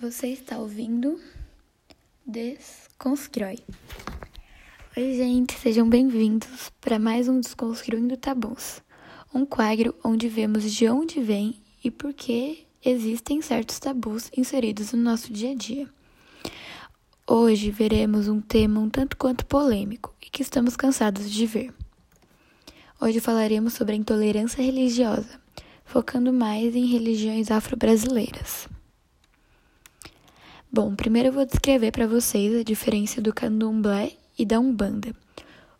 Você está ouvindo Desconstrói. Oi, gente, sejam bem-vindos para mais um Desconstruindo Tabus, um quadro onde vemos de onde vem e por que existem certos tabus inseridos no nosso dia a dia. Hoje veremos um tema um tanto quanto polêmico e que estamos cansados de ver. Hoje falaremos sobre a intolerância religiosa, focando mais em religiões afro-brasileiras. Bom, primeiro eu vou descrever para vocês a diferença do candomblé e da umbanda.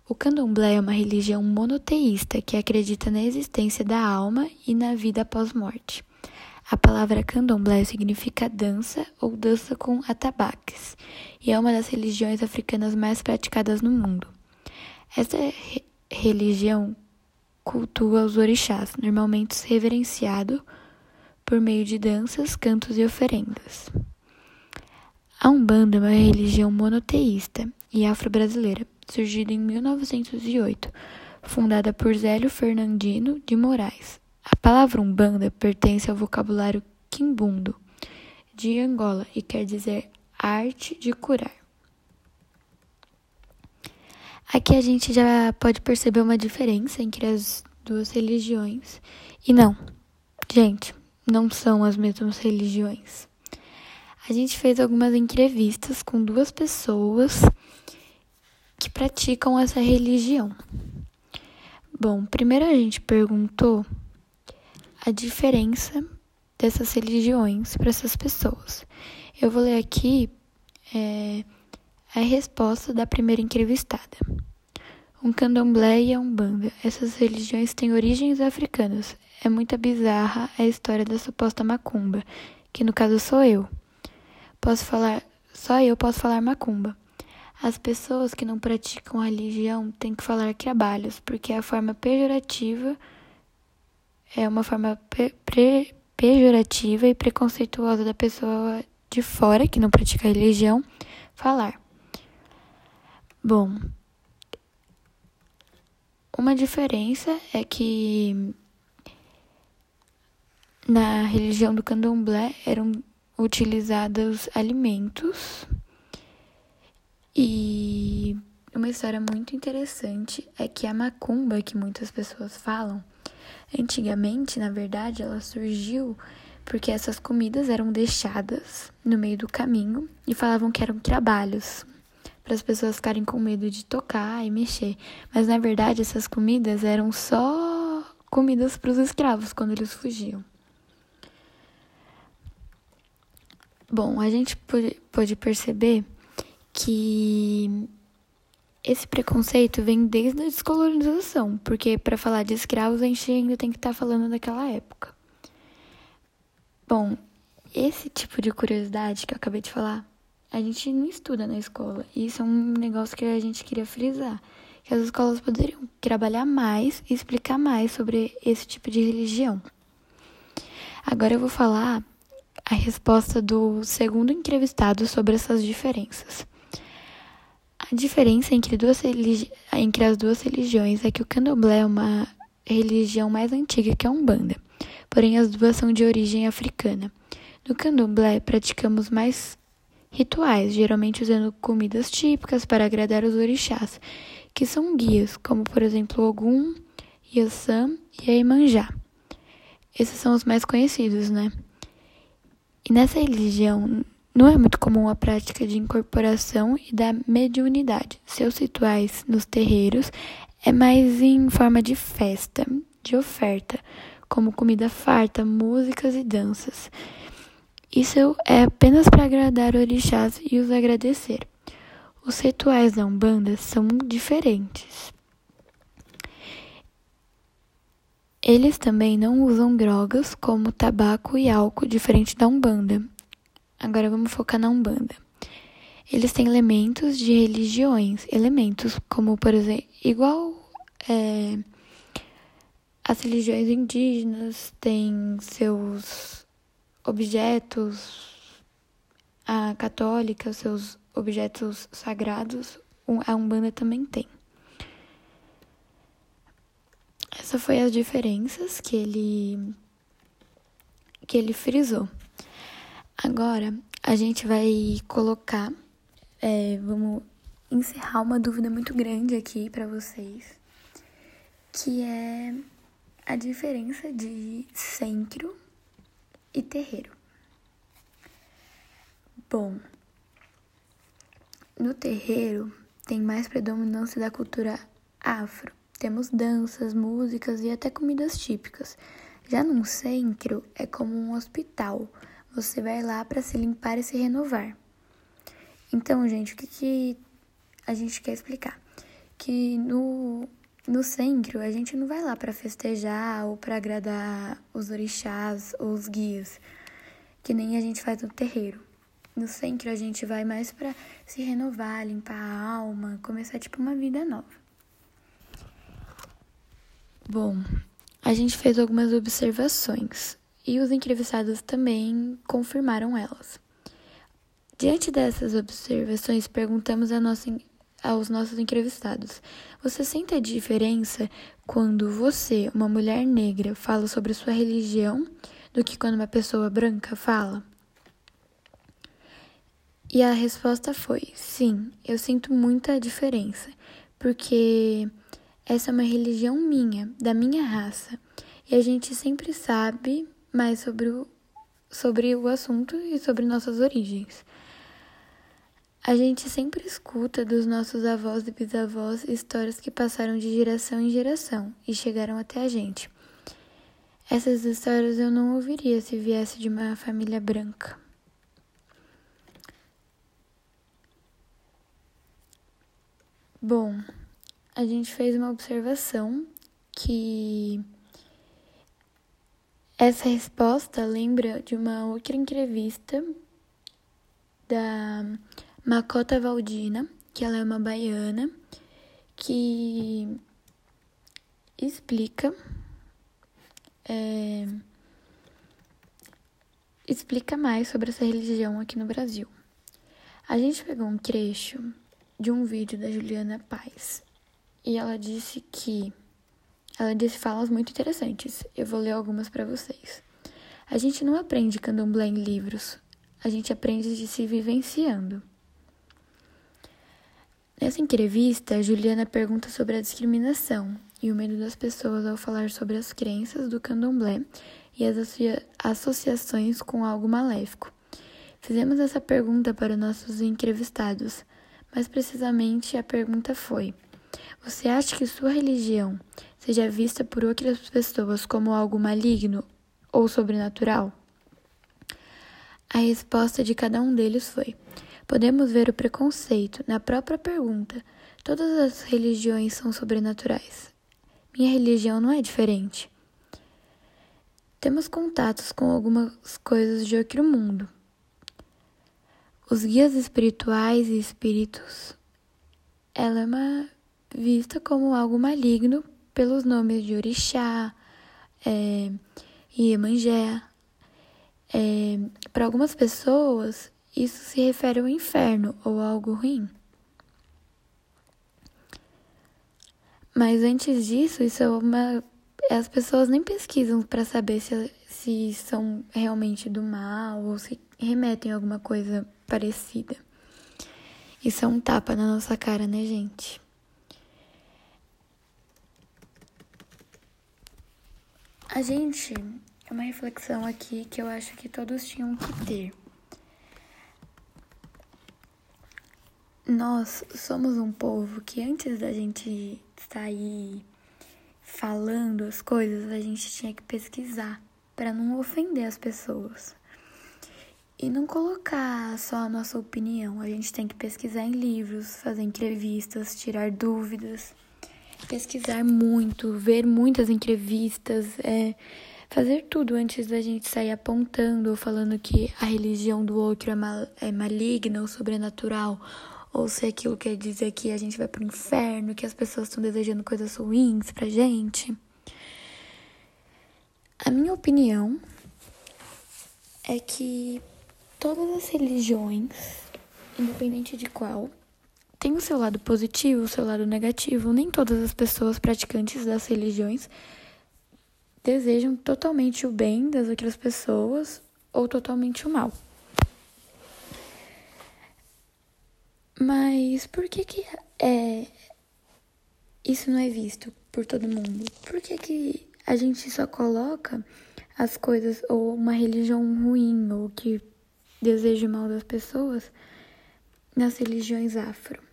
O candomblé é uma religião monoteísta que acredita na existência da alma e na vida após morte. A palavra candomblé significa dança ou dança com atabaques e é uma das religiões africanas mais praticadas no mundo. Essa re religião cultua os orixás, normalmente reverenciado por meio de danças, cantos e oferendas. A Umbanda é uma religião monoteísta e afro-brasileira, surgida em 1908, fundada por Zélio Fernandino de Moraes. A palavra Umbanda pertence ao vocabulário quimbundo, de Angola, e quer dizer arte de curar. Aqui a gente já pode perceber uma diferença entre as duas religiões. E não, gente, não são as mesmas religiões a gente fez algumas entrevistas com duas pessoas que praticam essa religião. Bom, primeiro a gente perguntou a diferença dessas religiões para essas pessoas. Eu vou ler aqui é, a resposta da primeira entrevistada. Um candomblé e a umbanda. Essas religiões têm origens africanas. É muito bizarra a história da suposta macumba, que no caso sou eu. Posso falar, só eu posso falar macumba. As pessoas que não praticam a religião têm que falar trabalhos, porque a forma pejorativa é uma forma pe pejorativa e preconceituosa da pessoa de fora que não pratica a religião falar. Bom, uma diferença é que na religião do candomblé eram utilizados alimentos. E uma história muito interessante é que a macumba, que muitas pessoas falam, antigamente, na verdade, ela surgiu porque essas comidas eram deixadas no meio do caminho e falavam que eram trabalhos para as pessoas ficarem com medo de tocar e mexer. Mas na verdade, essas comidas eram só comidas para os escravos quando eles fugiam. Bom, a gente pode perceber que esse preconceito vem desde a descolonização, porque para falar de escravos a gente ainda tem que estar tá falando daquela época. Bom, esse tipo de curiosidade que eu acabei de falar, a gente não estuda na escola. E isso é um negócio que a gente queria frisar. Que as escolas poderiam trabalhar mais e explicar mais sobre esse tipo de religião. Agora eu vou falar a resposta do segundo entrevistado sobre essas diferenças. A diferença entre, duas entre as duas religiões é que o candomblé é uma religião mais antiga que a Umbanda, porém as duas são de origem africana. No candomblé, praticamos mais rituais, geralmente usando comidas típicas para agradar os orixás, que são guias, como por exemplo Ogum, Yassam e Aimanjá. Esses são os mais conhecidos, né? E nessa religião não é muito comum a prática de incorporação e da mediunidade. Seus rituais nos terreiros é mais em forma de festa, de oferta, como comida farta, músicas e danças. Isso é apenas para agradar orixás e os agradecer. Os rituais da Umbanda são diferentes. Eles também não usam drogas como tabaco e álcool, diferente da Umbanda. Agora vamos focar na Umbanda. Eles têm elementos de religiões, elementos como, por exemplo, igual é, as religiões indígenas têm seus objetos, a católica, seus objetos sagrados, a Umbanda também tem. Essa foi as diferenças que ele que ele frisou. Agora, a gente vai colocar, é, vamos encerrar uma dúvida muito grande aqui para vocês, que é a diferença de centro e terreiro. Bom, no terreiro tem mais predominância da cultura afro. Temos danças, músicas e até comidas típicas. Já num centro é como um hospital. Você vai lá para se limpar e se renovar. Então, gente, o que, que a gente quer explicar? Que no, no centro a gente não vai lá para festejar ou para agradar os orixás ou os guias, que nem a gente faz no terreiro. No centro a gente vai mais para se renovar, limpar a alma, começar tipo uma vida nova. Bom, a gente fez algumas observações e os entrevistados também confirmaram elas. Diante dessas observações, perguntamos nossa, aos nossos entrevistados: Você sente a diferença quando você, uma mulher negra, fala sobre sua religião do que quando uma pessoa branca fala? E a resposta foi: sim, eu sinto muita diferença, porque essa é uma religião minha, da minha raça, e a gente sempre sabe mais sobre o, sobre o assunto e sobre nossas origens. A gente sempre escuta dos nossos avós e bisavós histórias que passaram de geração em geração e chegaram até a gente. Essas histórias eu não ouviria se viesse de uma família branca. Bom, a gente fez uma observação que essa resposta lembra de uma outra entrevista da Macota Valdina, que ela é uma baiana, que explica é, explica mais sobre essa religião aqui no Brasil. A gente pegou um trecho de um vídeo da Juliana Paz. E ela disse que ela disse falas muito interessantes. Eu vou ler algumas para vocês. A gente não aprende candomblé em livros. A gente aprende de se vivenciando. Nessa entrevista, a Juliana pergunta sobre a discriminação e o medo das pessoas ao falar sobre as crenças do candomblé e as associa associações com algo maléfico. Fizemos essa pergunta para nossos entrevistados, mais precisamente, a pergunta foi: Você acha que sua religião seja vista por outras pessoas como algo maligno ou sobrenatural? A resposta de cada um deles foi: Podemos ver o preconceito na própria pergunta. Todas as religiões são sobrenaturais. Minha religião não é diferente. Temos contatos com algumas coisas de outro mundo, os guias espirituais e espíritos, ela é uma, vista como algo maligno pelos nomes de Orixá, é, Iemanjé. É, Para algumas pessoas, isso se refere ao inferno ou a algo ruim. Mas antes disso, isso é uma. As pessoas nem pesquisam para saber se, se são realmente do mal ou se remetem a alguma coisa parecida. Isso é um tapa na nossa cara, né, gente? A gente é uma reflexão aqui que eu acho que todos tinham que ter. Nós somos um povo que antes da gente sair falando as coisas, a gente tinha que pesquisar para não ofender as pessoas. E não colocar só a nossa opinião. A gente tem que pesquisar em livros, fazer entrevistas, tirar dúvidas, pesquisar muito, ver muitas entrevistas, é, fazer tudo antes da gente sair apontando ou falando que a religião do outro é, mal, é maligna ou sobrenatural, ou se aquilo quer dizer que a gente vai pro inferno, que as pessoas estão desejando coisas ruins pra gente. A minha opinião é que todas as religiões, independente de qual, tem o seu lado positivo, o seu lado negativo. Nem todas as pessoas praticantes das religiões desejam totalmente o bem das outras pessoas ou totalmente o mal. Mas por que que é, isso não é visto por todo mundo? Por que que a gente só coloca as coisas ou uma religião ruim ou que deseja mal das pessoas nas religiões afro?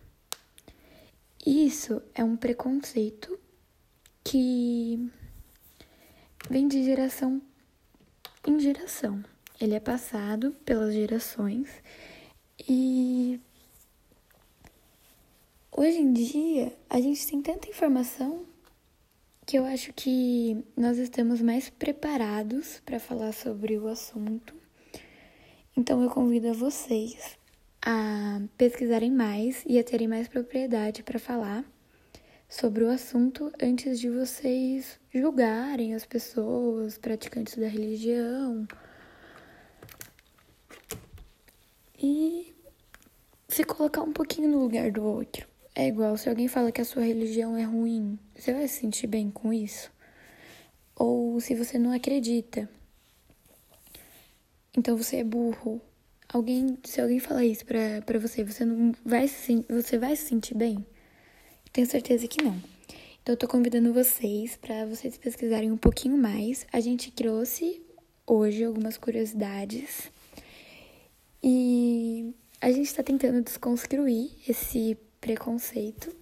Isso é um preconceito que vem de geração em geração. Ele é passado pelas gerações e hoje em dia a gente tem tanta informação que eu acho que nós estamos mais preparados para falar sobre o assunto. Então eu convido a vocês a pesquisarem mais e a terem mais propriedade para falar sobre o assunto antes de vocês julgarem as pessoas praticantes da religião. E se colocar um pouquinho no lugar do outro. É igual se alguém fala que a sua religião é ruim, você vai se sentir bem com isso? Ou se você não acredita, então você é burro. Alguém, se alguém falar isso pra, pra você, você não vai se, você vai se sentir bem? Tenho certeza que não. Então eu tô convidando vocês para vocês pesquisarem um pouquinho mais. A gente trouxe hoje algumas curiosidades e a gente está tentando desconstruir esse preconceito.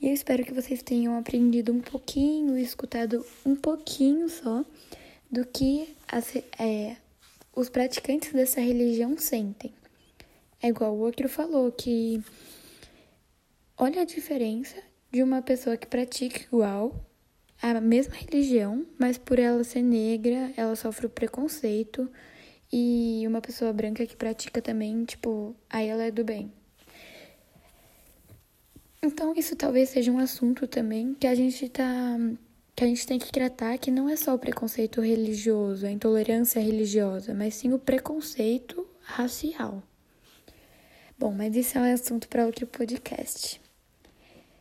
E eu espero que vocês tenham aprendido um pouquinho, escutado um pouquinho só do que as, é, os praticantes dessa religião sentem. É igual o outro falou que olha a diferença de uma pessoa que pratica igual a mesma religião, mas por ela ser negra, ela sofre o preconceito e uma pessoa branca que pratica também, tipo, aí ela é do bem. Então, isso talvez seja um assunto também que a gente tá que a gente tem que tratar que não é só o preconceito religioso, a intolerância religiosa, mas sim o preconceito racial. Bom, mas isso é um assunto para outro podcast.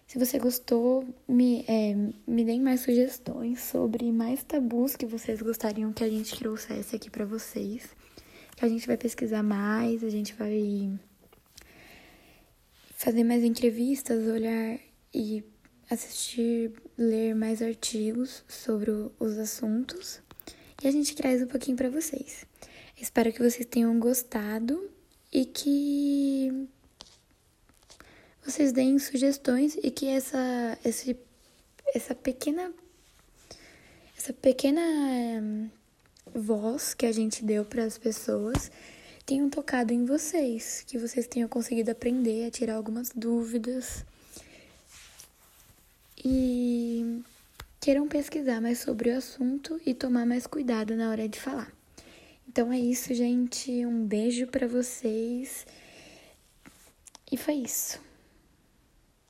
Se você gostou, me, é, me deem mais sugestões sobre mais tabus que vocês gostariam que a gente trouxesse aqui para vocês. Que a gente vai pesquisar mais, a gente vai fazer mais entrevistas, olhar e assistir, ler mais artigos sobre os assuntos e a gente traz um pouquinho para vocês. Espero que vocês tenham gostado e que vocês deem sugestões e que essa esse, essa pequena essa pequena hum, voz que a gente deu para as pessoas tenham tocado em vocês, que vocês tenham conseguido aprender a tirar algumas dúvidas e queiram pesquisar mais sobre o assunto e tomar mais cuidado na hora de falar. Então é isso, gente. Um beijo para vocês. E foi isso.